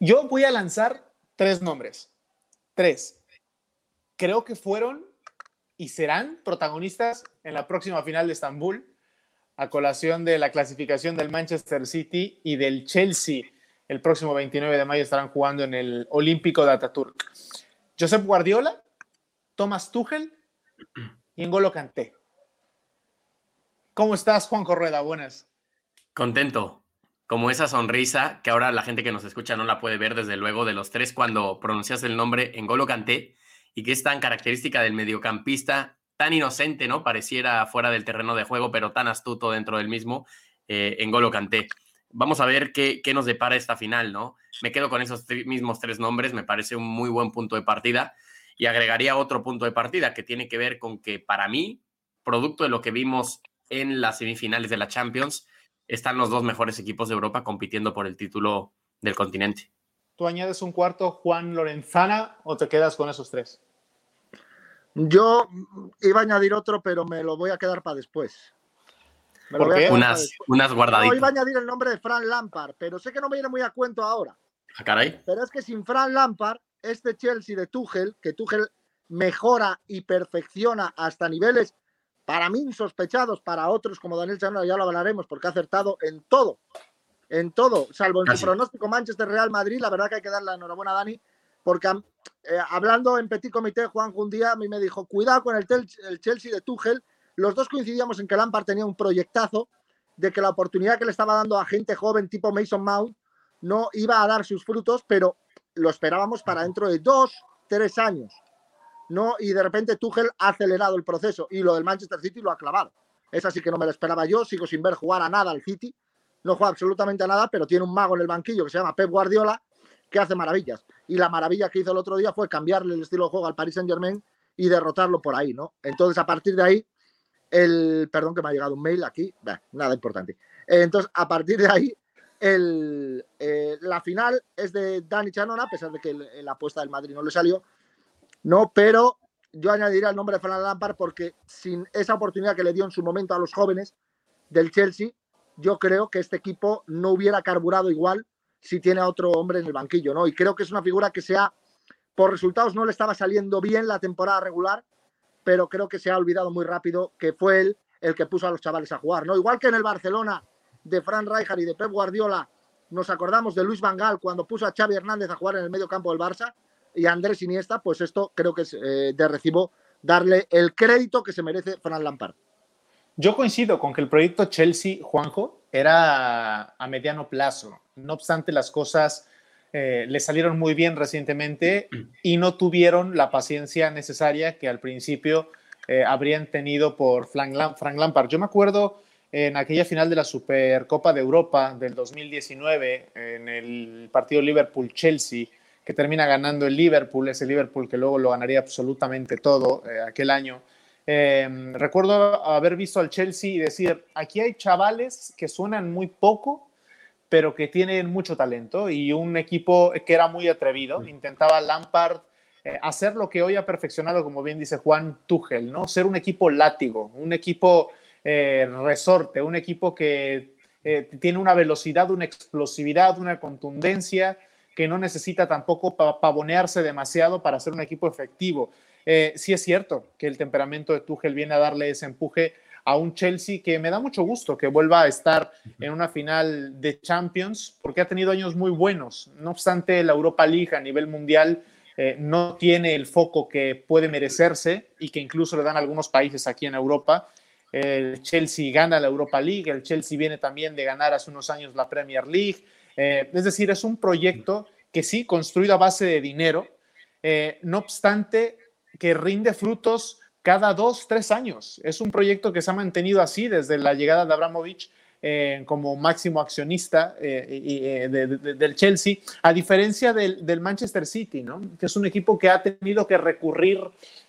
Yo voy a lanzar tres nombres. Tres. Creo que fueron y serán protagonistas en la próxima final de Estambul, a colación de la clasificación del Manchester City y del Chelsea. El próximo 29 de mayo estarán jugando en el Olímpico de Ataturk. Josep Guardiola, Thomas Tuchel y N'Golo Kanté. ¿Cómo estás, Juan Correda? Buenas. Contento. Como esa sonrisa que ahora la gente que nos escucha no la puede ver, desde luego, de los tres cuando pronuncias el nombre N'Golo Kanté y que es tan característica del mediocampista, tan inocente, ¿no? Pareciera fuera del terreno de juego, pero tan astuto dentro del mismo, eh, N'Golo Kanté. Vamos a ver qué, qué nos depara esta final, ¿no? Me quedo con esos mismos tres nombres, me parece un muy buen punto de partida y agregaría otro punto de partida que tiene que ver con que para mí, producto de lo que vimos en las semifinales de la Champions, están los dos mejores equipos de Europa compitiendo por el título del continente. ¿Tú añades un cuarto Juan Lorenzana o te quedas con esos tres? Yo iba a añadir otro, pero me lo voy a quedar para después. ¿Por qué? Unas, unas guardaditas. No, iba a añadir el nombre de Fran Lampard, pero sé que no me viene muy a cuento ahora. ¿A ah, caray? Pero es que sin Fran Lampard, este Chelsea de Tuchel, que Tuchel mejora y perfecciona hasta niveles para mí insospechados, para otros como Daniel Chano, ya lo hablaremos, porque ha acertado en todo, en todo, salvo en su pronóstico Manchester Real Madrid, la verdad que hay que darle la enhorabuena a Dani, porque eh, hablando en Petit Comité, Juan un día a mí me dijo, cuidado con el, el Chelsea de Tuchel, los dos coincidíamos en que Lampard tenía un proyectazo de que la oportunidad que le estaba dando a gente joven tipo Mason Mount no iba a dar sus frutos, pero lo esperábamos para dentro de dos, tres años. ¿No? Y de repente Tuchel ha acelerado el proceso y lo del Manchester City lo ha clavado. Es así que no me lo esperaba yo, sigo sin ver jugar a nada al City, no juega absolutamente a nada, pero tiene un mago en el banquillo que se llama Pep Guardiola, que hace maravillas. Y la maravilla que hizo el otro día fue cambiarle el estilo de juego al Paris Saint Germain y derrotarlo por ahí, ¿no? Entonces, a partir de ahí, el. Perdón que me ha llegado un mail aquí, nada importante. Entonces, a partir de ahí, el, eh, la final es de Dani Chanona, a pesar de que la apuesta del Madrid no le salió, ¿no? Pero yo añadiría el nombre de Fernando Lampard porque sin esa oportunidad que le dio en su momento a los jóvenes del Chelsea, yo creo que este equipo no hubiera carburado igual si tiene a otro hombre en el banquillo, ¿no? Y creo que es una figura que sea, por resultados no le estaba saliendo bien la temporada regular, pero creo que se ha olvidado muy rápido que fue él el que puso a los chavales a jugar, ¿no? Igual que en el Barcelona de Fran Rijkaard y de Pep Guardiola, nos acordamos de Luis Van Gaal cuando puso a Xavi Hernández a jugar en el medio campo del Barça, y Andrés Iniesta, pues esto creo que es eh, de recibo darle el crédito que se merece Fran Lampard. Yo coincido con que el proyecto Chelsea, Juanjo, era a mediano plazo. No obstante, las cosas eh, le salieron muy bien recientemente y no tuvieron la paciencia necesaria que al principio eh, habrían tenido por Frank, Lampard. Yo me acuerdo en aquella final de la Supercopa de Europa del 2019, en el partido Liverpool-Chelsea, que termina ganando el Liverpool, ese Liverpool que luego lo ganaría absolutamente todo eh, aquel año. Em, recuerdo haber visto al Chelsea y decir, aquí hay chavales que suenan muy poco, pero que tienen mucho talento y un equipo que era muy atrevido. Intentaba Lampard eh, hacer lo que hoy ha perfeccionado, como bien dice Juan Tuchel, ¿no? Ser un equipo látigo, un equipo eh, resorte, un equipo que tiene una velocidad, una explosividad, una contundencia que no necesita tampoco pavonearse demasiado para ser un equipo efectivo. Eh, sí es cierto que el temperamento de Tuchel viene a darle ese empuje a un Chelsea que me da mucho gusto que vuelva a estar en una final de Champions, porque ha tenido años muy buenos. No obstante, la Europa League a nivel mundial eh, no tiene el foco que puede merecerse y que incluso le dan algunos países aquí en Europa. El Chelsea gana la Europa League, el Chelsea viene también de ganar hace unos años la Premier League, eh, es decir, es un proyecto que sí, construido a base de dinero, eh, no obstante que rinde frutos cada dos, tres años. Es un proyecto que se ha mantenido así desde la llegada de Abramovich eh, como máximo accionista del Chelsea, a diferencia del, Manchester City, ¿no? que es un equipo que ha tenido que recurrir,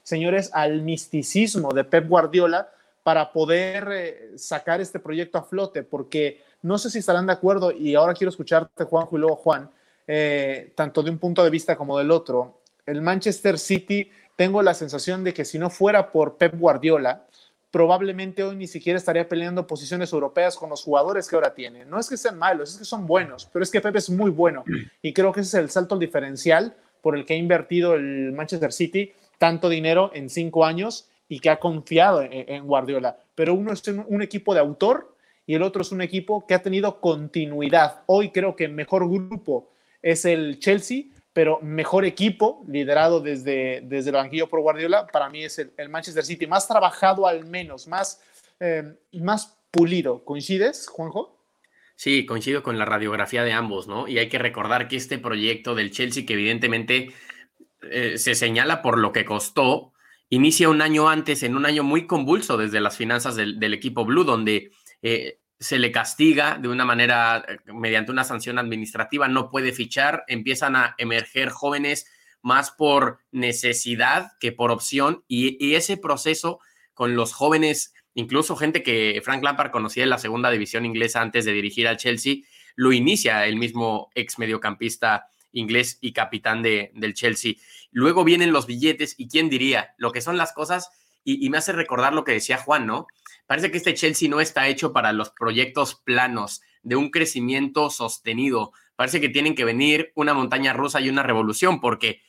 señores, al misticismo de Pep Guardiola para poder sacar este proyecto a flote, porque no sé si estarán de acuerdo y ahora quiero escucharte, Juanjo, y luego Juan, eh, tanto de un punto de vista como del otro. El Manchester City, tengo la sensación de que si no fuera por Pep Guardiola, probablemente hoy ni siquiera estaría peleando posiciones europeas con los jugadores que ahora tiene. No es que sean malos, es que son buenos, pero es que Pepe es muy bueno y creo que ese es el salto diferencial por el que ha invertido el Manchester City tanto dinero en cinco años y que ha confiado en, Guardiola. Pero uno es un, equipo de autor y el otro es un equipo que ha tenido continuidad. Hoy creo que mejor grupo es el Chelsea, pero mejor equipo, liderado desde, desde el banquillo por Guardiola, para mí es el, Manchester City, más trabajado al menos, más, eh, más pulido. ¿Coincides, Juanjo? Sí, coincido con la radiografía de ambos, ¿no? Y hay que recordar que este proyecto del Chelsea, que evidentemente eh, se señala por lo que costó, inicia un año antes, en un año muy convulso desde las finanzas del, equipo Blue, donde eh, se le castiga de una manera, eh, mediante una sanción administrativa, no puede fichar, empiezan a emerger jóvenes más por necesidad que por opción, y, ese proceso con los jóvenes, incluso gente que Frank Lampard conocía en la segunda división inglesa antes de dirigir al Chelsea, lo inicia el mismo ex mediocampista inglés y capitán de, del Chelsea. Luego vienen los billetes y quién diría lo que son las cosas y, me hace recordar lo que decía Juan, ¿no? Parece que este Chelsea no está hecho para los proyectos planos de un crecimiento sostenido. Parece que tienen que venir una montaña rusa y una revolución porque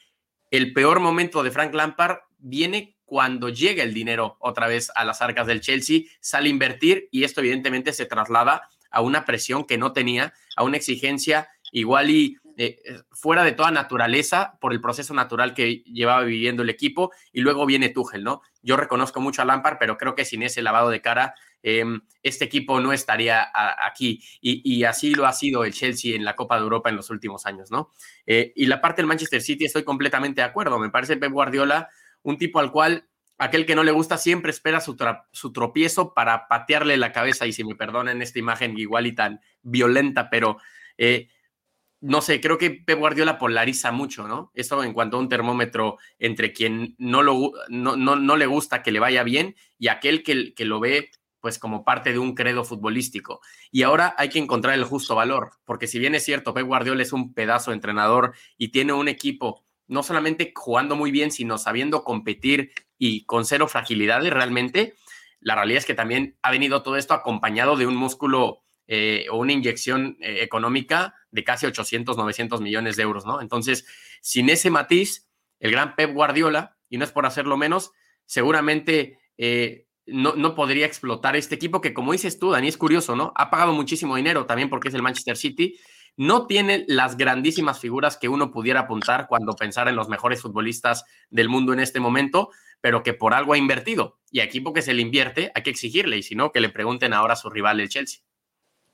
el peor momento de Frank Lampard viene cuando llega el dinero otra vez a las arcas del Chelsea, sale a invertir y esto evidentemente se traslada a una presión que no tenía, a una exigencia igual y eh, eh, fuera de toda naturaleza por el proceso natural que llevaba viviendo el equipo y luego viene Tuchel, ¿no? Yo reconozco mucho a Lampard, pero creo que sin ese lavado de cara em, este equipo no estaría aquí y, así lo ha sido el Chelsea en la Copa de Europa en los últimos años, ¿no? Eh, y la parte del Manchester City estoy completamente de acuerdo, me parece Pep Guardiola un tipo al cual aquel que no le gusta siempre espera su, tropiezo para patearle la cabeza y si me perdonen esta imagen igual y tan violenta, pero no sé, creo que Pep Guardiola polariza mucho, ¿no? Eso en cuanto a un termómetro entre quien no, lo, no, no, le gusta que le vaya bien y aquel que, que lo ve pues como parte de un credo futbolístico. Y ahora hay que encontrar el justo valor, porque si bien es cierto, Pep Guardiola es un pedazo entrenador y tiene un equipo no solamente jugando muy bien, sino sabiendo competir y con cero fragilidades realmente, la realidad es que también ha venido todo esto acompañado de un músculo eh, o una inyección eh, económica de casi 800, 900 millones de euros, ¿no? Entonces, sin ese matiz, el gran Pep Guardiola, y no es por hacerlo menos, seguramente eh, no, no, podría explotar este equipo que, como dices tú, Dani, es curioso, ¿no? Ha pagado muchísimo dinero también porque es el Manchester City. No tiene las grandísimas figuras que uno pudiera apuntar cuando pensara en los mejores futbolistas del mundo en este momento, pero que por algo ha invertido. Y equipo que se le invierte, hay que exigirle, y si no, que le pregunten ahora a su rival, el Chelsea.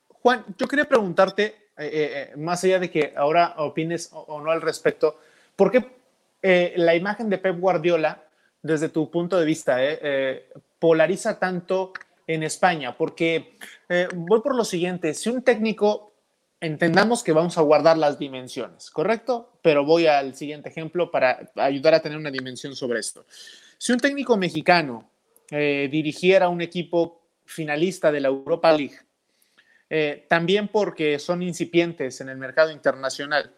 Juan, yo quería preguntarte, eh, eh, eh, más allá de que ahora opines o, no al respecto, ¿por qué la imagen de Pep Guardiola, desde tu punto de vista, polariza tanto en España? Porque voy por lo siguiente, si un técnico, entendamos que vamos a guardar las dimensiones, ¿correcto? Pero voy al siguiente ejemplo para ayudar a tener una dimensión sobre esto. Si un técnico mexicano dirigiera un equipo finalista de la Europa League, eh, también porque son incipientes en el mercado internacional,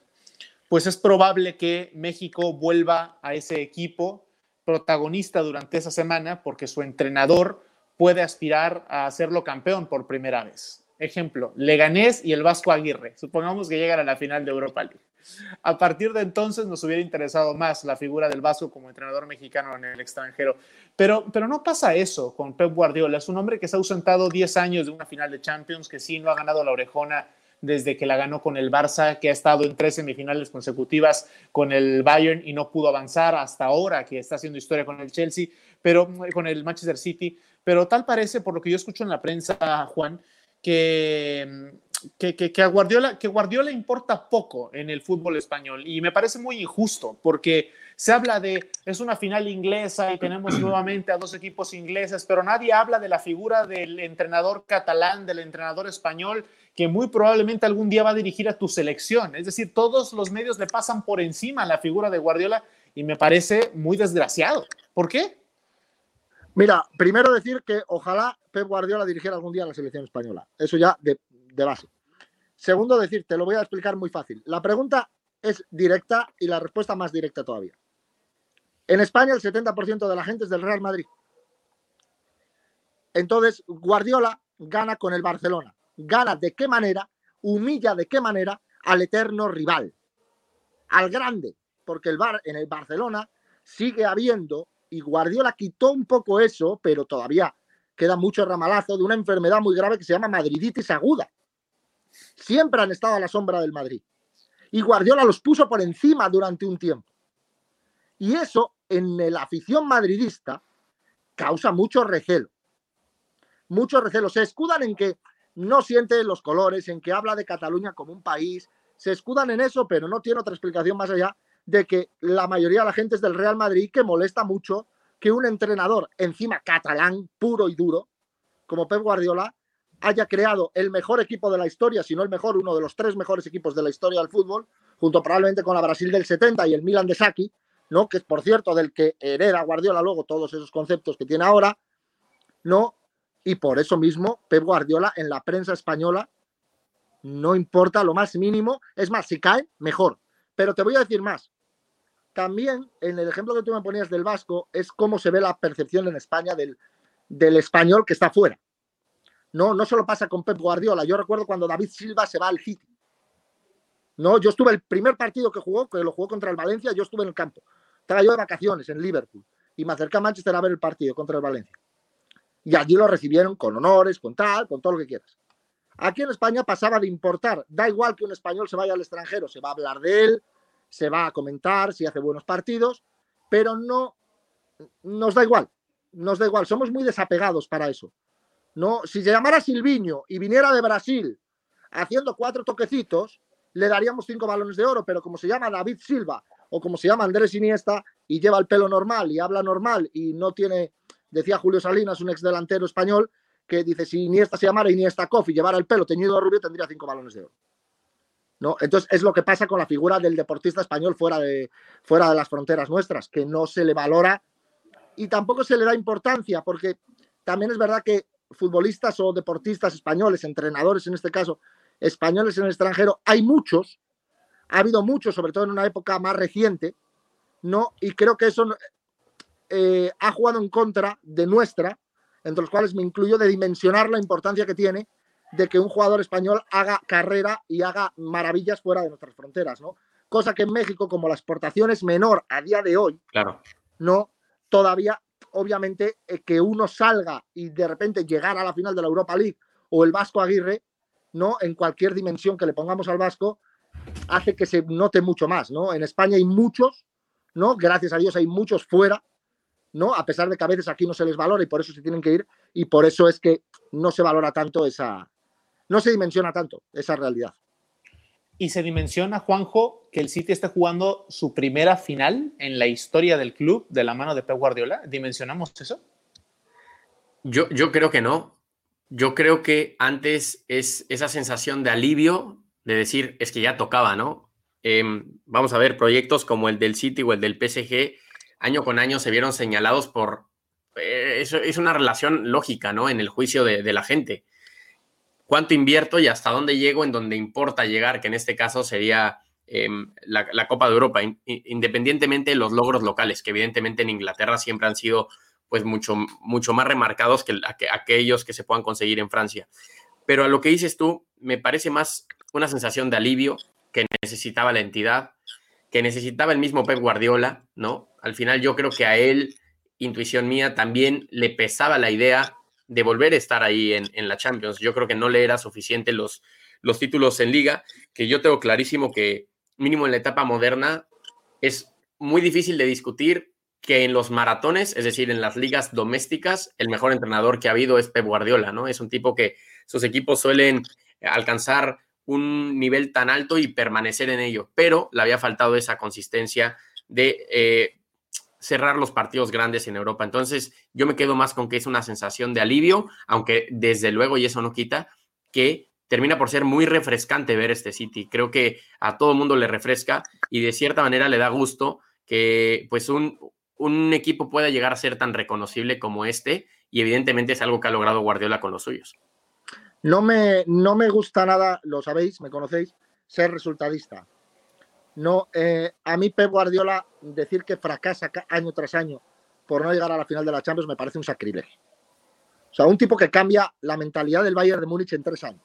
pues es probable que México vuelva a ese equipo protagonista durante esa semana porque su entrenador puede aspirar a hacerlo campeón por primera vez. Ejemplo, Leganés y el Vasco Aguirre. Supongamos que llegan a la final de Europa League. A partir de entonces nos hubiera interesado más la figura del Vasco como entrenador mexicano en el extranjero. Pero, pero no pasa eso con Pep Guardiola. Es un hombre que se ha ausentado 10 años de una final de Champions, que sí no ha ganado la orejona desde que la ganó con el Barça, que ha estado en tres semifinales consecutivas con el Bayern y no pudo avanzar hasta ahora, que está haciendo historia con el Chelsea, pero con el Manchester City. Pero tal parece, por lo que yo escucho en la prensa, Juan, que que, a Guardiola, que Guardiola importa poco en el fútbol español y me parece muy injusto porque se habla de es una final inglesa y tenemos nuevamente a dos equipos ingleses, pero nadie habla de la figura del entrenador catalán, del entrenador español que muy probablemente algún día va a dirigir a tu selección. Es decir, todos los medios le pasan por encima la figura de Guardiola y me parece muy desgraciado. ¿Por qué? Mira, primero decir que ojalá Pep Guardiola dirigiera algún día a la selección española. Eso ya de, de base. Segundo, decir, te lo voy a explicar muy fácil. La pregunta es directa y la respuesta más directa todavía. En España el 70% de la gente es del Real Madrid. Entonces, Guardiola gana con el Barcelona. Gana de qué manera, humilla de qué manera al eterno rival, al grande, porque el Bar en el Barcelona sigue habiendo y Guardiola quitó un poco eso, pero todavía queda mucho ramalazo de una enfermedad muy grave que se llama madriditis aguda. Siempre han estado a la sombra del Madrid. Y Guardiola los puso por encima durante un tiempo. Y eso en la afición madridista causa mucho recelo. Mucho recelo. Se escudan en que no siente los colores, en que habla de Cataluña como un país. Se escudan en eso, pero no tiene otra explicación más allá de que la mayoría de la gente es del Real Madrid que molesta mucho que un entrenador, encima catalán, puro y duro, como Pep Guardiola, haya creado el mejor equipo de la historia, si no el mejor, uno de los tres mejores equipos de la historia del fútbol, junto probablemente con la Brasil del 70 y el Milan de Saki, ¿no? que es por cierto del que hereda Guardiola luego todos esos conceptos que tiene ahora, ¿no? Y por eso mismo Pep Guardiola en la prensa española no importa lo más mínimo, es más, si cae, mejor. Pero te voy a decir más. También en el ejemplo que tú me ponías del vasco es cómo se ve la percepción en España del, del español que está fuera. No, no solo pasa con Pep Guardiola. Yo recuerdo cuando David Silva se va al City. No, yo estuve el primer partido que jugó, que lo jugó contra el Valencia, yo estuve en el campo. Estaba yo de vacaciones en Liverpool y me acerqué a Manchester a ver el partido contra el Valencia. Y allí lo recibieron con honores, con tal, con todo lo que quieras. Aquí en España pasaba de importar. Da igual que un español se vaya al extranjero, se va a hablar de él, se va a comentar si hace buenos partidos, pero no nos da igual. Nos da igual. Somos muy desapegados para eso. No, si se llamara Silviño y viniera de Brasil haciendo cuatro toquecitos, le daríamos cinco balones de oro, pero como se llama David Silva o como se llama Andrés Iniesta y lleva el pelo normal y habla normal y no tiene, decía Julio Salinas, un ex delantero español, que dice si Iniesta se llamara Iniesta Koff y llevara el pelo teñido de rubio, tendría cinco balones de oro. ¿No? Entonces es lo que pasa con la figura del deportista español fuera de, fuera de las fronteras nuestras, que no se le valora y tampoco se le da importancia, porque también es verdad que futbolistas o deportistas españoles, entrenadores en este caso, españoles en el extranjero, hay muchos, ha habido muchos, sobre todo en una época más reciente, ¿no? Y creo que eso eh, ha jugado en contra de nuestra, entre los cuales me incluyo, de dimensionar la importancia que tiene de que un jugador español haga carrera y haga maravillas fuera de nuestras fronteras, ¿no? Cosa que en México, como la exportación es menor a día de hoy, claro. no, todavía obviamente, eh, que uno salga y de repente llegar a la final de la Europa League o el Vasco Aguirre, ¿no? En cualquier dimensión que le pongamos al Vasco, hace que se note mucho más, ¿no? En España hay muchos, ¿no? Gracias a Dios hay muchos fuera, ¿no? A pesar de que a veces aquí no se les valora y por eso se tienen que ir y por eso es que no se valora tanto esa, no se dimensiona tanto esa realidad y se dimensiona, Juanjo, que el City está jugando su primera final en la historia del club de la mano de Pep Guardiola. ¿Dimensionamos eso? Yo, yo creo que no. Yo creo que antes es esa sensación de alivio de decir, es que ya tocaba, ¿no? Em, vamos a ver, proyectos como el del City o el del PSG, año con año se vieron señalados por... Eh, eso es una relación lógica, ¿no? En el juicio de, de la gente cuánto invierto y hasta dónde llego en donde importa llegar, que en este caso sería em, la, Copa de Europa, independientemente de los logros locales, que evidentemente en Inglaterra siempre han sido pues mucho, mucho más remarcados que, aquellos que se puedan conseguir en Francia. Pero a lo que dices tú, me parece más una sensación de alivio que necesitaba la entidad, que necesitaba el mismo Pep Guardiola, ¿no? Al final yo creo que a él, intuición mía, también le pesaba la idea de volver a estar ahí en, la Champions. Yo creo que no le era suficiente los, los títulos en liga, que yo tengo clarísimo que mínimo en la etapa moderna es muy difícil de discutir que en los maratones, es decir, en las ligas domésticas, el mejor entrenador que ha habido es Pep Guardiola, ¿no? Es un tipo que sus equipos suelen alcanzar un nivel tan alto y permanecer en ello, pero le había faltado esa consistencia de eh, cerrar los partidos grandes en Europa. Entonces, yo me quedo más con que es una sensación de alivio, aunque desde luego, y eso no quita, que termina por ser muy refrescante ver este City. Creo que a todo mundo le refresca y de cierta manera le da gusto que pues un, un equipo pueda llegar a ser tan reconocible como este y evidentemente es algo que ha logrado Guardiola con los suyos. No me, no me gusta nada, lo sabéis, me conocéis, ser resultadista. No, eh, a mí Pep Guardiola decir que fracasa año tras año por no llegar a la final de la Champions me parece un sacrilegio. O sea, un tipo que cambia la mentalidad del Bayern de Múnich en tres años.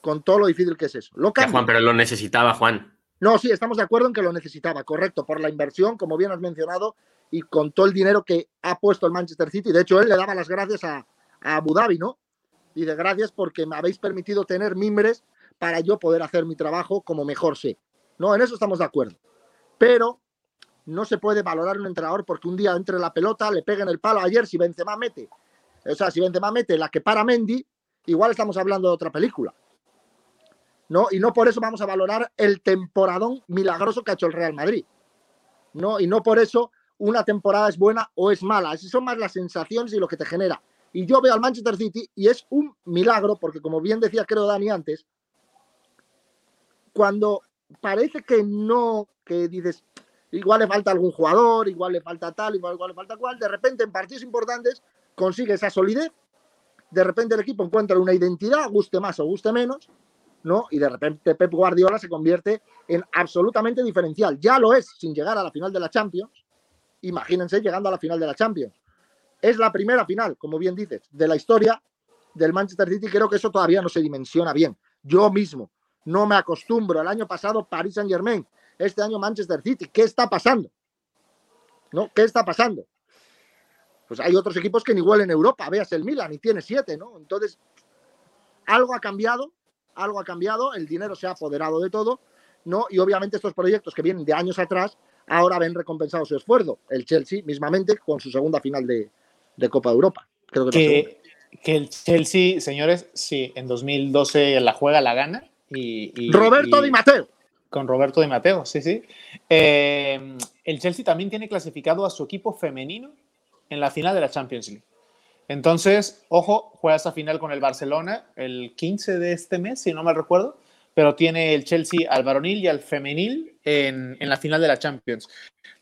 Con todo lo difícil que es eso. Lo Juan, pero lo necesitaba, Juan. No, sí, estamos de acuerdo en que lo necesitaba, correcto, por la inversión, como bien has mencionado, y con todo el dinero que ha puesto el Manchester City. De hecho, él le daba las gracias a, a Abu Dhabi, ¿no? Y de gracias porque me habéis permitido tener mimbres para yo poder hacer mi trabajo como mejor sé. No, en eso estamos de acuerdo. Pero no se puede valorar un entrenador porque un día entre la pelota, le peguen el palo. Ayer, si Benzema mete, o sea, si Benzema mete la que para Mendy, igual estamos hablando de otra película. ¿No? Y no por eso vamos a valorar el temporadón milagroso que ha hecho el Real Madrid. ¿No? Y no por eso una temporada es buena o es mala. Esas son más las sensaciones y lo que te genera. Y yo veo al Manchester City y es un milagro, porque como bien decía creo Dani antes, cuando parece que no, que dices, igual le falta algún jugador, igual le falta tal, igual, igual le falta cual, de repente en partidos importantes consigue esa solidez, de repente el equipo encuentra una identidad, guste más o guste menos, ¿no? Y de repente Pep Guardiola se convierte en absolutamente diferencial. Ya lo es sin llegar a la final de la Champions. Imagínense llegando a la final de la Champions. Es la primera final, como bien dices, de la historia del Manchester City. Creo que eso todavía no se dimensiona bien. Yo mismo no me acostumbro. El año pasado Paris Saint Germain, este año Manchester City. ¿Qué está pasando? ¿No? ¿Qué está pasando? Pues hay otros equipos que ni huelen Europa. Veas el Milan y tiene siete, ¿no? Entonces, algo ha cambiado, algo ha cambiado, el dinero se ha apoderado de todo, ¿no? Y obviamente estos proyectos que vienen de años atrás, ahora ven recompensado su esfuerzo. El Chelsea, mismamente, con su segunda final de, Copa de Europa. Creo que, que, el Chelsea, señores, sí, en 2012 la juega, la gana. Y, Roberto Di Matteo. Con Roberto Di Matteo, sí, sí. Eh, el Chelsea también tiene clasificado a su equipo femenino en la final de la Champions League. Entonces, ojo, juega esa final con el Barcelona el 15 de este mes, si no me recuerdo, pero tiene el Chelsea al varonil y al femenil en, en, la final de la Champions.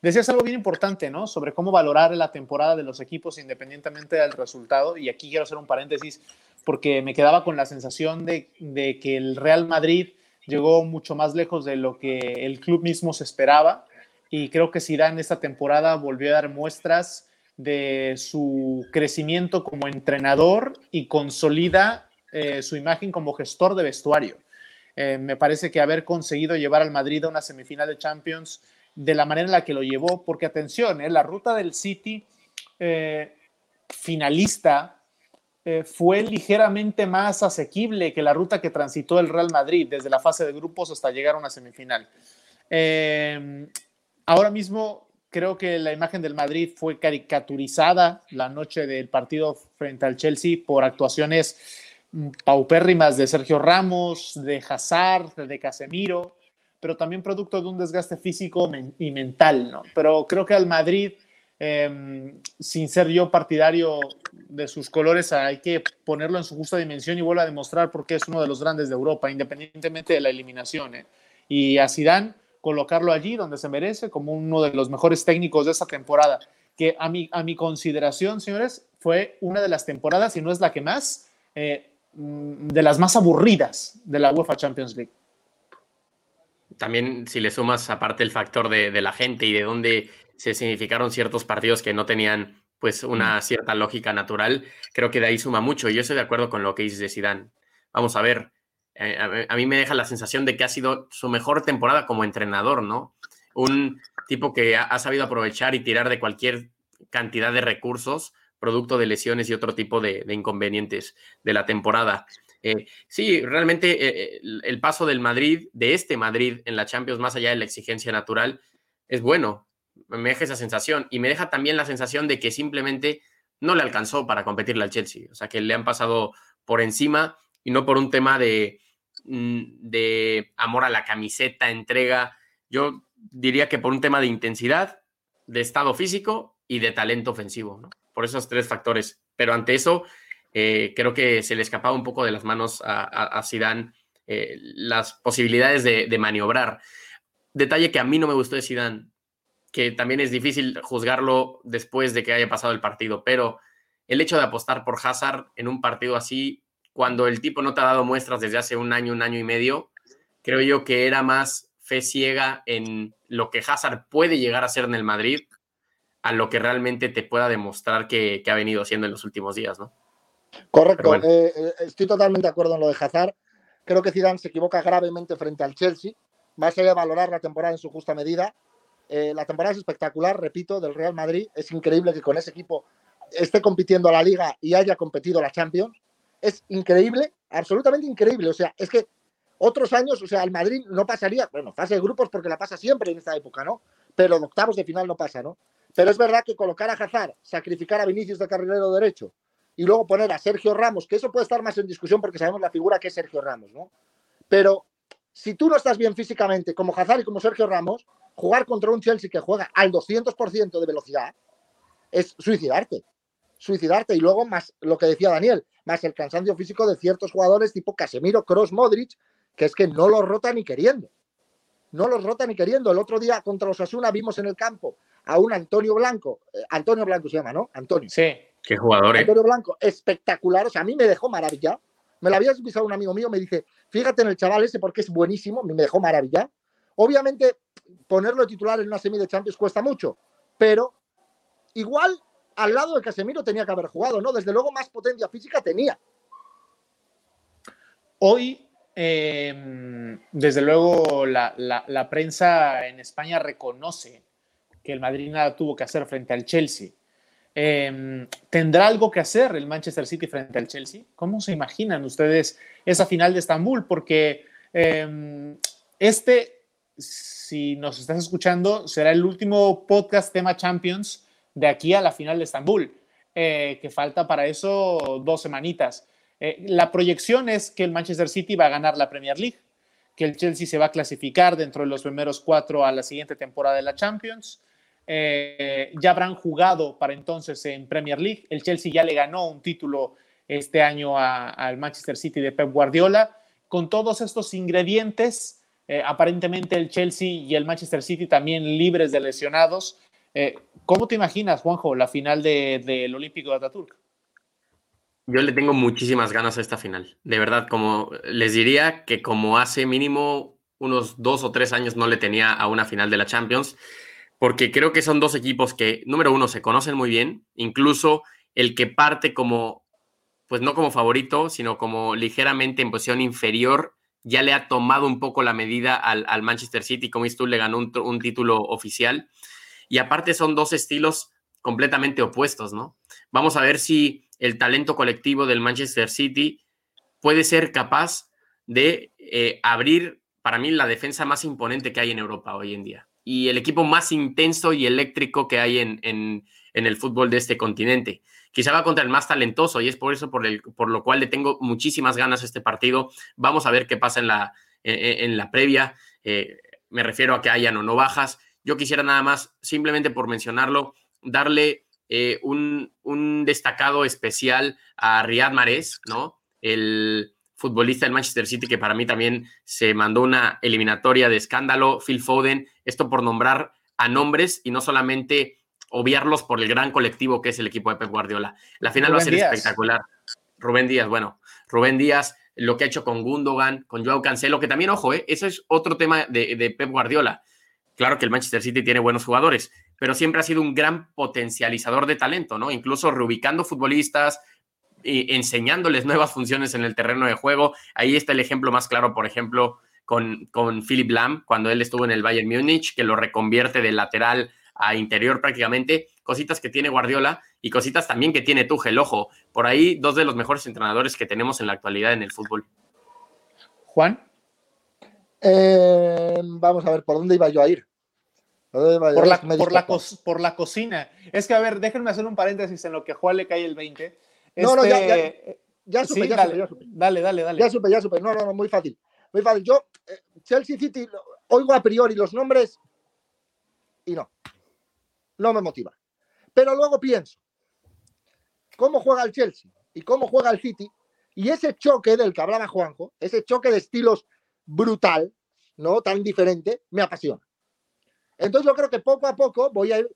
Decías algo bien importante, ¿no? Sobre cómo valorar la temporada de los equipos independientemente del resultado. Y aquí quiero hacer un paréntesis porque me quedaba con la sensación de, de que el Real Madrid llegó mucho más lejos de lo que el club mismo se esperaba. Y creo que Zidane esta temporada volvió a dar muestras de su crecimiento como entrenador y consolida eh, su imagen como gestor de vestuario. Eh, me parece que haber conseguido llevar al Madrid a una semifinal de Champions de la manera en la que lo llevó, porque atención, eh, la ruta del City finalista fue ligeramente más asequible que la ruta que transitó el Real Madrid desde la fase de grupos hasta llegar a una semifinal. ahora mismo creo que la imagen del Madrid fue caricaturizada la noche del partido frente al Chelsea por actuaciones paupérrimas de Sergio Ramos, de Hazard, de Casemiro, pero también producto de un desgaste físico y mental, ¿no? Pero creo que al Madrid, em, sin ser yo partidario de sus colores, hay que ponerlo en su justa dimensión y vuelvo a demostrar por qué es uno de los grandes de Europa, independientemente de la eliminación. ¿eh? Y a Zidane colocarlo allí donde se merece como uno de los mejores técnicos de esta temporada, que a mi, a mi consideración, señores, fue una de las temporadas, y no es la que más, eh, mm, de las más aburridas de la UEFA Champions League. También si le sumas aparte el factor de, la gente y de dónde se significaron ciertos partidos que no tenían pues una cierta lógica natural, creo que de ahí suma mucho. Y yo estoy de acuerdo con lo que dices de Zidane. Vamos a ver, eh, a, mí me deja la sensación de que ha sido su mejor temporada como entrenador, ¿no? Un tipo que ha, sabido aprovechar y tirar de cualquier cantidad de recursos, producto de lesiones y otro tipo de, inconvenientes de la temporada. Eh, sí, realmente eh, el paso del Madrid, de este Madrid en la Champions, más allá de la exigencia natural, es bueno. Me deja esa sensación y me deja también la sensación de que simplemente no le alcanzó para competirle al Chelsea. O sea, que le han pasado por encima y no por un tema de, mm, de amor a la camiseta, entrega. Yo diría que por un tema de intensidad, de estado físico y de talento ofensivo, ¿no? Por esos tres factores. Pero ante eso, eh, creo que se le escapaba un poco de las manos a, Zidane eh, las posibilidades de, maniobrar. Detalle que a mí no me gustó de Zidane, que también es difícil juzgarlo después de que haya pasado el partido, pero el hecho de apostar por Hazard en un partido así cuando el tipo no te ha dado muestras desde hace un año, un año y medio, creo yo que era más fe ciega en lo que Hazard puede llegar a ser en el Madrid a lo que realmente te pueda demostrar que, ha venido haciendo en los últimos días, ¿no? Correcto, eh, eh, estoy totalmente de acuerdo en lo de Hazard. Creo que Zidane se equivoca gravemente frente al Chelsea. Más allá de valorar la temporada en su justa medida, eh, la temporada es espectacular, repito, del Real Madrid. Es increíble que con ese equipo esté compitiendo a la Liga y haya competido a la Champions. Es increíble, absolutamente increíble. O sea, es que otros años, o sea, el Madrid no pasaría, bueno, fase de grupos porque la pasa siempre en esta época, ¿no? Pero de octavos de final no pasa, ¿no? Pero es verdad que colocar a Hazard, sacrificar a Vinicius de carrilero derecho y luego poner a Sergio Ramos, que eso puede estar más en discusión porque sabemos la figura que es Sergio Ramos, ¿no? Pero si tú no estás bien físicamente, como Hazard y como Sergio Ramos, jugar contra un Chelsea que juega al 200% de velocidad es suicidarte. Suicidarte. Y luego, más lo que decía Daniel, más el cansancio físico de ciertos jugadores tipo Casemiro, Cross, Modric, que es que no los rota ni queriendo. No los rota ni queriendo. El otro día contra los Asuna vimos en el campo a un Antonio Blanco. Eh, Antonio Blanco se llama, ¿no? Antonio. Sí. Qué jugador, ¿eh? Antonio Blanco, espectacular. O sea, a mí me dejó maravillado. Me lo había avisado un amigo mío, me dice, fíjate en el chaval ese porque es buenísimo, me dejó maravillado. Obviamente, ponerlo titular en una semi de Champions cuesta mucho, pero igual al lado de Casemiro tenía que haber jugado, ¿no? Desde luego más potencia física tenía. Hoy, em, desde luego, la, prensa en España reconoce que el Madrid nada tuvo que hacer frente al Chelsea. Em, ¿Tendrá algo que hacer el Manchester City frente al Chelsea? ¿Cómo se imaginan ustedes esa final de Estambul? Porque em, este, si nos estás escuchando, será el último podcast tema Champions de aquí a la final de Estambul, eh, que falta para eso dos semanitas. Eh, la proyección es que el Manchester City va a ganar la Premier League, que el Chelsea se va a clasificar dentro de los primeros cuatro a la siguiente temporada de la Champions eh, ya habrán jugado para entonces en Premier League. El Chelsea ya le ganó un título este año al Manchester City de Pep Guardiola. Con todos estos ingredientes, eh, aparentemente el Chelsea y el Manchester City también libres de lesionados. Eh, ¿Cómo te imaginas, Juanjo, la final del Olímpico de Ataturk? Yo le tengo muchísimas ganas a esta final. De verdad, como les diría que como hace mínimo unos dos o tres años no le tenía a una final de la Champions porque creo que son dos equipos que, número uno, se conocen muy bien, incluso el que parte como, pues no como favorito, sino como ligeramente en posición inferior, ya le ha tomado un poco la medida al, Manchester City, como tú le ganó un, título oficial. Y aparte son dos estilos completamente opuestos, ¿no? Vamos a ver si el talento colectivo del Manchester City puede ser capaz de eh, abrir, para mí, la defensa más imponente que hay en Europa hoy en día y el equipo más intenso y eléctrico que hay en, en, el fútbol de este continente. Quizá va contra el más talentoso y es por eso por, el, por lo cual le tengo muchísimas ganas a este partido. Vamos a ver qué pasa en la, en, la previa. Eh, me refiero a que hayan o no bajas. Yo quisiera nada más, simplemente por mencionarlo, darle eh, un, un, destacado especial a Riyad Mahrez, ¿no? El, futbolista del Manchester City que para mí también se mandó una eliminatoria de escándalo, Phil Foden, esto por nombrar a nombres y no solamente obviarlos por el gran colectivo que es el equipo de Pep Guardiola. La final va a ser espectacular. Rubén Díaz, bueno, Rubén Díaz, lo que ha hecho con Gundogan, con Joao Cancelo, que también, ojo, eh, eso es otro tema de, de Pep Guardiola. Claro que el Manchester City tiene buenos jugadores, pero siempre ha sido un gran potencializador de talento, ¿no? Incluso reubicando futbolistas, enseñándoles nuevas funciones en el terreno de juego. Ahí está el ejemplo más claro, por ejemplo, con, con Philip Lam, cuando él estuvo en el Bayern Múnich, que lo reconvierte de lateral a interior prácticamente, cositas que tiene Guardiola y cositas también que tiene Tuchel, ojo, por ahí dos de los mejores entrenadores que tenemos en la actualidad en el fútbol. Juan. Eh, vamos a ver, ¿por dónde iba yo a ir? Por la, por, la por la cocina. Es que, a ver, déjenme hacer un paréntesis en lo que a Juan le cae el 20. No, no, ya, ya, este, ya supe, ya, dale, supe, ya supe. Dale, dale, dale. Ya supe, ya supe. No, no, no, muy fácil. Muy fácil. Yo, eh, Chelsea City, oigo a priori los nombres y no. No me motiva. Pero luego pienso, ¿cómo juega el Chelsea y cómo juega el City? Y ese choque del que hablaba Juanjo, ese choque de estilos brutal, ¿no? Tan diferente, me apasiona. Entonces yo creo que poco a poco voy a ir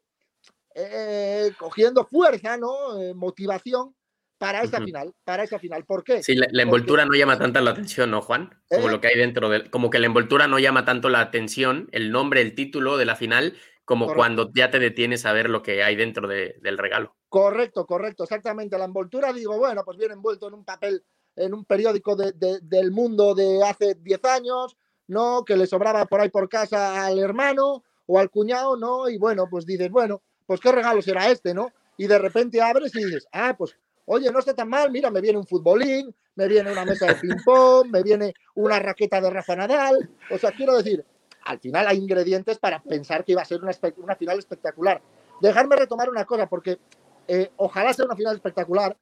eh, cogiendo fuerza, ¿no? Eh, motivación para esa final, para esa final. ¿Por qué? Sí, la, envoltura no llama tanta la atención, ¿no, Juan? Como ¿Eh? lo que hay dentro del, como que la envoltura no llama tanto la atención, el nombre, el título de la final, como cuando ya te detienes a ver lo que hay dentro del regalo. Correcto, correcto, exactamente. La envoltura, digo, bueno, pues viene envuelto en un papel, en un periódico del mundo de hace 10 años, ¿no? Que le sobraba por ahí por casa al hermano o al cuñado, ¿no? Y bueno, pues dices, bueno, pues qué regalo será este, ¿no? Y de repente abres y dices, ah, pues, oye, no está tan mal, mira, me viene un futbolín, me viene una mesa de ping-pong, me viene una raqueta de Rafa Nadal. O sea, quiero decir, al final hay ingredientes para pensar que iba a ser una, una final espectacular. Dejarme retomar una cosa, porque eh, ojalá sea una final espectacular.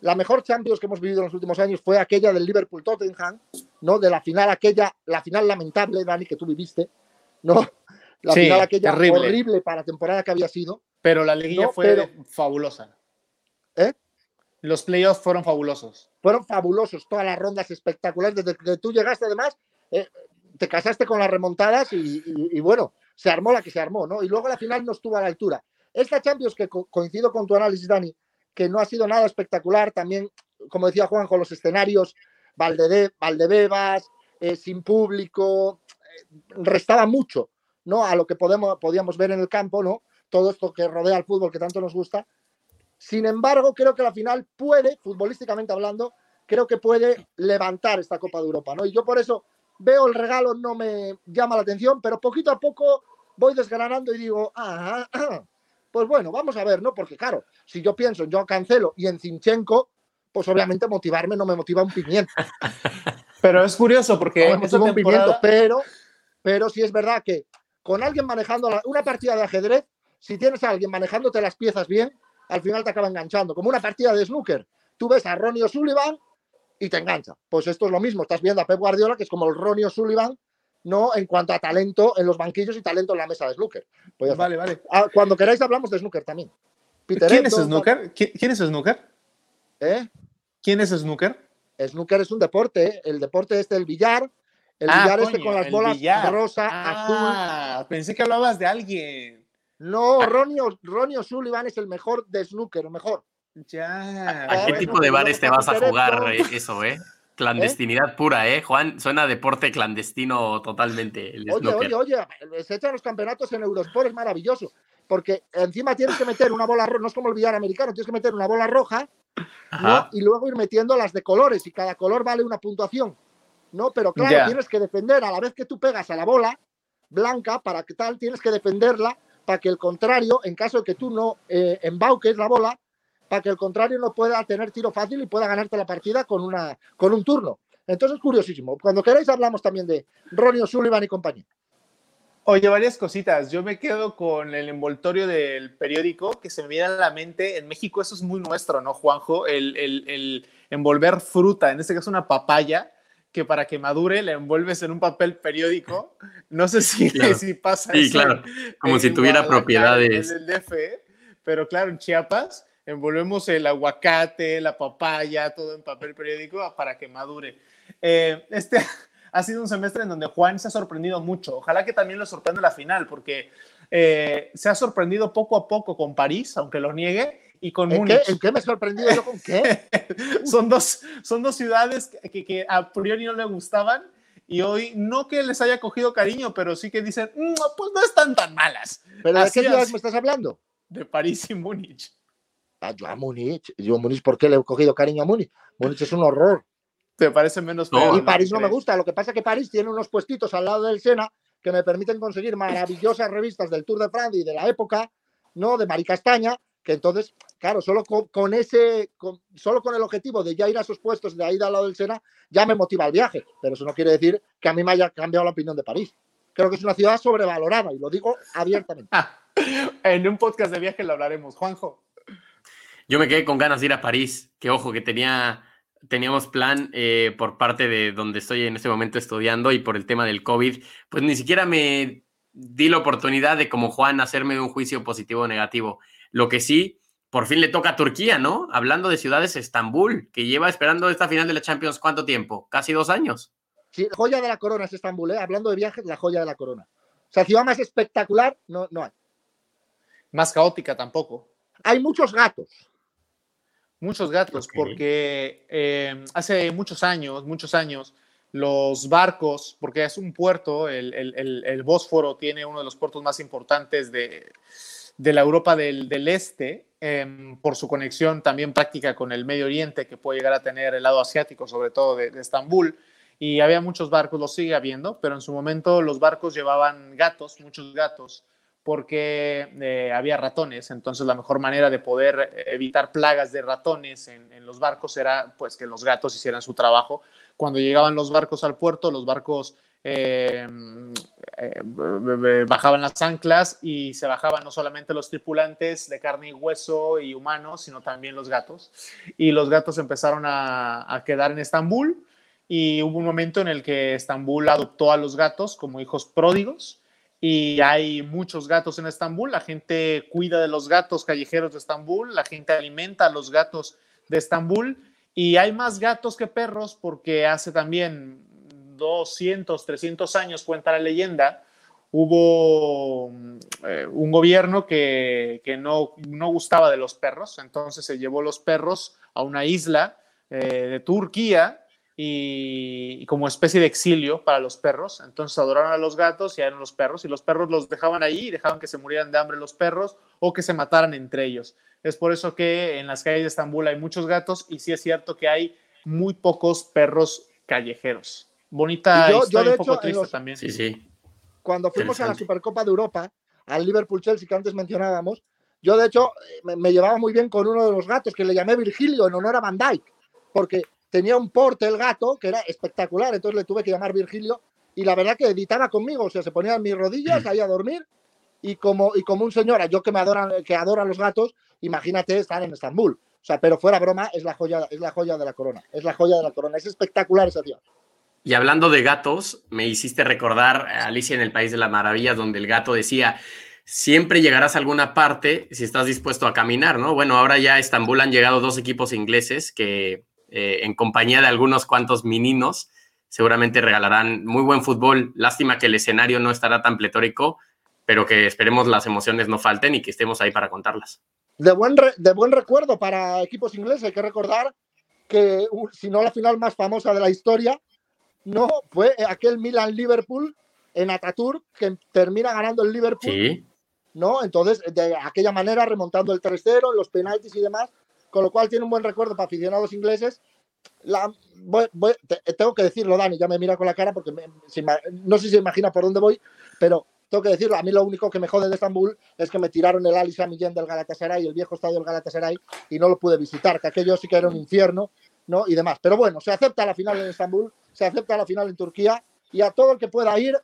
La mejor Champions que hemos vivido en los últimos años fue aquella del Liverpool-Tottenham, ¿no? De la final aquella, la final lamentable, Dani, que tú viviste, ¿no? La final aquella horrible para la temporada que había sido. Pero la liguilla fue fabulosa. ¿Eh? Los playoffs fueron fabulosos. Fueron fabulosos, todas las rondas espectaculares. Desde que tú llegaste, además, eh, te casaste con las remontadas y, bueno, se armó la que se armó, ¿no? Y luego la final no estuvo a la altura. Esta Champions, que coincido con tu análisis, Dani, que no ha sido nada espectacular, también, como decía Juan, con los escenarios, Valdede, Valdebebas, eh, sin público, eh, restaba mucho, ¿no? A lo que podemos, podíamos ver en el campo, ¿no? Todo esto que rodea al fútbol que tanto nos gusta. Sin embargo, creo que la final puede, futbolísticamente hablando, creo que puede levantar esta Copa de Europa, ¿no? Y yo por eso veo el regalo, no me llama la atención, pero poquito a poco voy desgranando y digo, ah, pues bueno, vamos a ver, ¿no? Porque claro, si yo pienso en Joao Cancelo y en Zinchenko, pues obviamente motivarme no me motiva un pimiento. Pero es curioso porque no me un pimiento, pero, pero sí es verdad que con alguien manejando una partida de ajedrez, si tienes a alguien manejándote las piezas bien, al final te acaba enganchando. Como una partida de snooker. Tú ves a Ronnie O'Sullivan y te engancha. Pues esto es lo mismo. Estás viendo a Pep Guardiola, que es como el Ronnie O'Sullivan, ¿no? En cuanto a talento en los banquillos y talento en la mesa de snooker. Pues vale, vale. Ah, cuando queráis hablamos de snooker también. ¿Quién es snooker? ¿Quién es snooker? ¿Eh? ¿Quién es snooker? Snooker es un deporte, el deporte este del billar, el ah, billar este con las bolas rosa, ah, azul. Pensé que hablabas de alguien. No, Ronnie, Ronnie O'Sullivan es el mejor de snooker, el mejor. Ya. ¿A qué tipo de bares te vas a jugar eh, eso, eh? Clandestinidad pura, ¿eh? Juan, suena deporte clandestino totalmente. oye, oye, oye, se echan los campeonatos en Eurosport, es maravilloso. Porque encima tienes que meter una bola roja, no es como el billar americano, tienes que meter una bola roja y luego ir metiendo las de colores y cada color vale una puntuación. ¿no? Pero claro, tienes que defender a la vez que tú pegas a la bola blanca, para que tal, tienes que defenderla para que el contrario, en caso de que tú no eh, embauques la bola, para que el contrario no pueda tener tiro fácil y pueda ganarte la partida con, una, con un turno. Entonces es curiosísimo. Cuando queráis hablamos también de Ronnie O'Sullivan y compañía. Oye, varias cositas. Yo me quedo con el envoltorio del periódico que se me viene a la mente. En México eso es muy nuestro, ¿no, Juanjo? El, el, envolver fruta, en este caso una papaya, que para que madure la envuelves en un papel periódico. No sé si, si pasa sí, claro. Como si tuviera propiedades. En el DF, pero claro, en Chiapas envolvemos el aguacate, la papaya, todo en papel periódico para que madure. Eh, este ha sido un semestre en donde Juan se ha sorprendido mucho. Ojalá que también lo sorprenda la final, porque eh, se ha sorprendido poco a poco con París, aunque lo niegue, y con ¿En Múnich. Qué, ¿En qué me he sorprendido yo con qué? son, dos, son dos ciudades que, que, a priori no le gustaban y hoy no que les haya cogido cariño, pero sí que dicen, mm, pues no están tan malas. ¿Pero de qué ciudades me estás hablando? De París y Múnich. Ah, yo a Múnich. Yo a Múnich, ¿por qué le he cogido cariño a Múnich? Múnich es un horror. ¿Te parece menos feo? y París no me gusta. Lo que pasa es que París tiene unos puestitos al lado del Sena que me permiten conseguir maravillosas revistas del Tour de Francia y de la época, ¿no? De Mari Castaña, que entonces, claro, solo con, ese, solo con el objetivo de ya ir a esos puestos de ahí al lado del Sena, ya me motiva el viaje. Pero eso no quiere decir que a mí me haya cambiado la opinión de París. Creo que es una ciudad sobrevalorada y lo digo abiertamente. en un podcast de viaje lo hablaremos. Juanjo. Yo me quedé con ganas de ir a París, que ojo, que tenía, teníamos plan eh, por parte de donde estoy en este momento estudiando y por el tema del COVID, pues ni siquiera me di la oportunidad de como Juan hacerme un juicio positivo o negativo. Lo que sí, por fin le toca a Turquía, ¿no? Hablando de ciudades, Estambul, que lleva esperando esta final de la Champions, ¿cuánto tiempo? Casi dos años. Sí, la joya de la corona es Estambul, ¿eh? Hablando de viajes, la joya de la corona. O sea, ciudad más espectacular, no, no hay. Más caótica tampoco. Hay muchos gatos. Muchos gatos, porque eh, hace muchos años, muchos años, los barcos, porque es un puerto, el, el, el, Bósforo tiene uno de los puertos más importantes de, de la Europa del, del Este, em, por su conexión también práctica con el Medio Oriente, que puede llegar a tener el lado asiático, sobre todo de, Estambul. Y había muchos barcos, lo sigue habiendo, pero en su momento los barcos llevaban gatos, muchos gatos, porque eh, había ratones. Entonces la mejor manera de poder evitar plagas de ratones en, en, los barcos era pues que los gatos hicieran su trabajo. Cuando llegaban los barcos al puerto, los barcos eh, eh, bajaban las anclas y se bajaban no solamente los tripulantes de carne y hueso y humanos, sino también los gatos. Y los gatos empezaron a, a quedar en Estambul y hubo un momento en el que Estambul adoptó a los gatos como hijos pródigos y hay muchos gatos en Estambul, la gente cuida de los gatos callejeros de Estambul, la gente alimenta a los gatos de Estambul y hay más gatos que perros porque hace también 200, 300 años, cuenta la leyenda, hubo eh, un gobierno que, no, gustaba de los perros, entonces se llevó los perros a una isla eh, de Turquía y, y, como especie de exilio para los perros. Entonces adoraron a los gatos y eran los perros y los perros los dejaban ahí y dejaban que se murieran de hambre los perros o que se mataran entre ellos. Es por eso que en las calles de Estambul hay muchos gatos y sí es cierto que hay muy pocos perros callejeros. Bonita yo, historia, yo de un poco hecho, triste los, también. Sí, sí. Cuando fuimos a la Supercopa de Europa, al Liverpool-Chelsea que antes mencionábamos, yo de hecho me, me, llevaba muy bien con uno de los gatos que le llamé Virgilio en honor a Van Dyke, porque tenía un porte el gato que era espectacular, entonces le tuve que llamar Virgilio y la verdad que editaba conmigo, o sea, se ponía en mis rodillas ahí a dormir y como, y como un señora, yo que me adoran, que adora los gatos, imagínate estar en Estambul. O sea, pero fuera broma, es la joya, es la joya de la corona, es la joya de la corona, es espectacular esa ciudad. Y hablando de gatos, me hiciste recordar Alicia en el País de las Maravillas, donde el gato decía, siempre llegarás a alguna parte si estás dispuesto a caminar, ¿no? Bueno, ahora ya a Estambul han llegado dos equipos ingleses que eh, en compañía de algunos cuantos meninos seguramente regalarán muy buen fútbol. Lástima que el escenario no estará tan pletórico, pero que esperemos las emociones no falten y que estemos ahí para contarlas. De buen, de buen recuerdo para equipos ingleses, hay que recordar que, uh, si no la final más famosa de la historia, no fue aquel Milan-Liverpool en Ataturk que termina ganando el Liverpool. Sí. ¿no? Entonces, de aquella manera, remontando el 3-0, los penaltis y demás, con lo cual tiene un buen recuerdo para aficionados ingleses. La, voy, voy, te, tengo que decirlo, Dani, ya me mira con la cara porque me, se, no sé si se imagina por dónde voy, pero tengo que decirlo, a mí lo único que me jode de Estambul es que me tiraron el Alice Millén del Galatasaray, el viejo estadio del Galatasaray, y no lo pude visitar, que aquello sí que era un infierno, ¿no? Y demás. Pero bueno, se acepta la final en Estambul, se acepta la final en Turquía, y a todo el que pueda ir,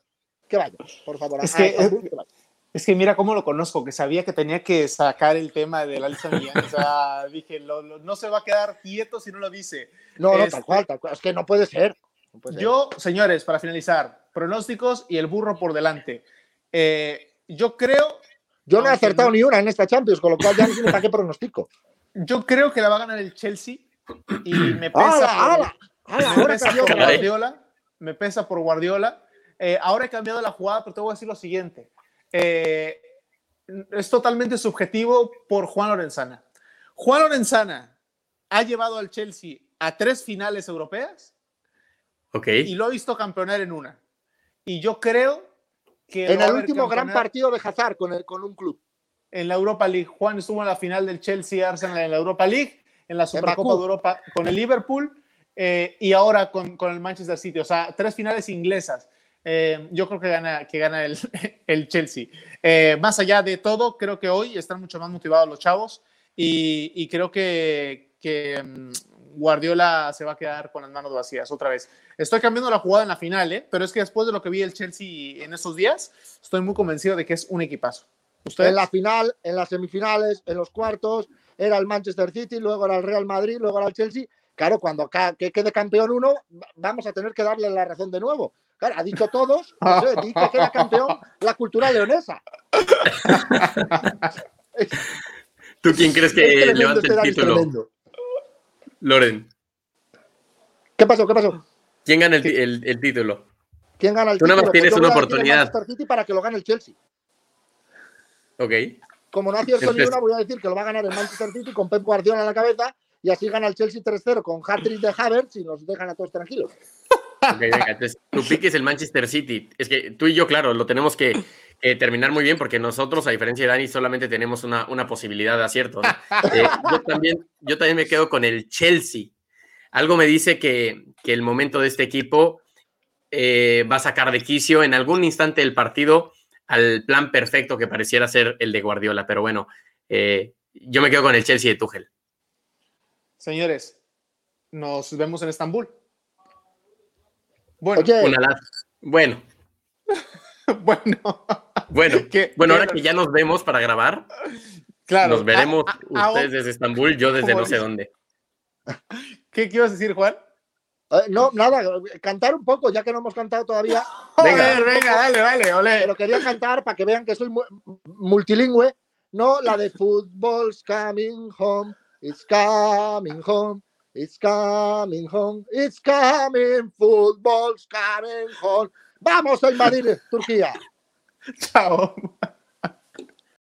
que vaya, por favor. Es que, Estambul, que vaya. Es que mira cómo lo conozco, que sabía que tenía que sacar el tema del Alice Millán. O sea, dije, lo, lo, no se va a quedar quieto si no lo dice. No, no, este, tal cual, tal cual. Es que no puede ser. No puede yo, ser. señores, para finalizar, pronósticos y el burro por delante. Eh, yo creo. Yo no he acertado no, ni una en esta Champions, con lo cual ya no sé para qué pronostico. Yo creo que la va a ganar el Chelsea y me pesa. ¡Hala, por, hala! Me, pesa por Guardiola, me pesa por Guardiola. Eh, ahora he cambiado la jugada, pero te voy a decir lo siguiente. Eh, es totalmente subjetivo por Juan Lorenzana. Juan Lorenzana ha llevado al Chelsea a tres finales europeas okay. y lo ha visto campeonar en una. Y yo creo que... En el último gran partido de Hazard con, el, con un club. En la Europa League. Juan estuvo en la final del Chelsea-Arsenal en la Europa League, en la Supercopa de Europa con el Liverpool eh, y ahora con, con el Manchester City. O sea, tres finales inglesas. Eh, yo creo que gana, que gana el, el Chelsea. Eh, más allá de todo, creo que hoy están mucho más motivados los chavos y, y creo que, que, um, Guardiola se va a quedar con las manos vacías otra vez. Estoy cambiando la jugada en la final, ¿eh? pero es que después de lo que vi el Chelsea en esos días, estoy muy convencido de que es un equipazo. ¿Ustedes? En la final, en las semifinales, en los cuartos, era el Manchester City, luego era el Real Madrid, luego era el Chelsea. Claro, cuando que quede campeón uno, vamos a tener que darle la razón de nuevo. Claro, ha dicho todos, no sé, dice que era campeón la cultura leonesa. ¿Tú quién crees que levante el título? Tremendo. Loren. ¿Qué pasó? ¿Qué pasó? ¿Quién gana el, el, el título? ¿Quién gana el Tú título? nada más tienes Pues una oportunidad. Para que lo gane el Chelsea. Ok. Como no acierto ni una, voy a decir que lo va a ganar el Manchester City con Pep Guardiola en la cabeza y así gana el Chelsea 3-0 con hat-trick de Havertz y nos dejan a todos tranquilos. Ok, venga, entonces tu pique es el Manchester City. Es que tú y yo, claro, lo tenemos que, terminar muy bien porque nosotros, a diferencia de Dani, solamente tenemos una, una posibilidad de acierto. Eh, yo, también, yo también me quedo con el Chelsea. Algo me dice que, el momento de este equipo eh, va a sacar de quicio en algún instante del partido al plan perfecto que pareciera ser el de Guardiola. Pero bueno, eh, yo me quedo con el Chelsea de Tuchel. Señores, nos vemos en Estambul. Bueno, bueno. bueno. Bueno, bueno, ahora que ya nos vemos para grabar, claro, nos veremos ustedes desde Estambul, yo desde no sé dónde. ¿Qué, ibas a decir, Juan? Eh, no, nada, cantar un poco, ya que no hemos cantado todavía. venga, venga, dale, dale, ole. Pero quería cantar para que vean que soy multilingüe. No la de Football's Coming Home, It's Coming Home. It's coming home, it's coming, football's coming home. Vamos a invadir Turquía. Chao.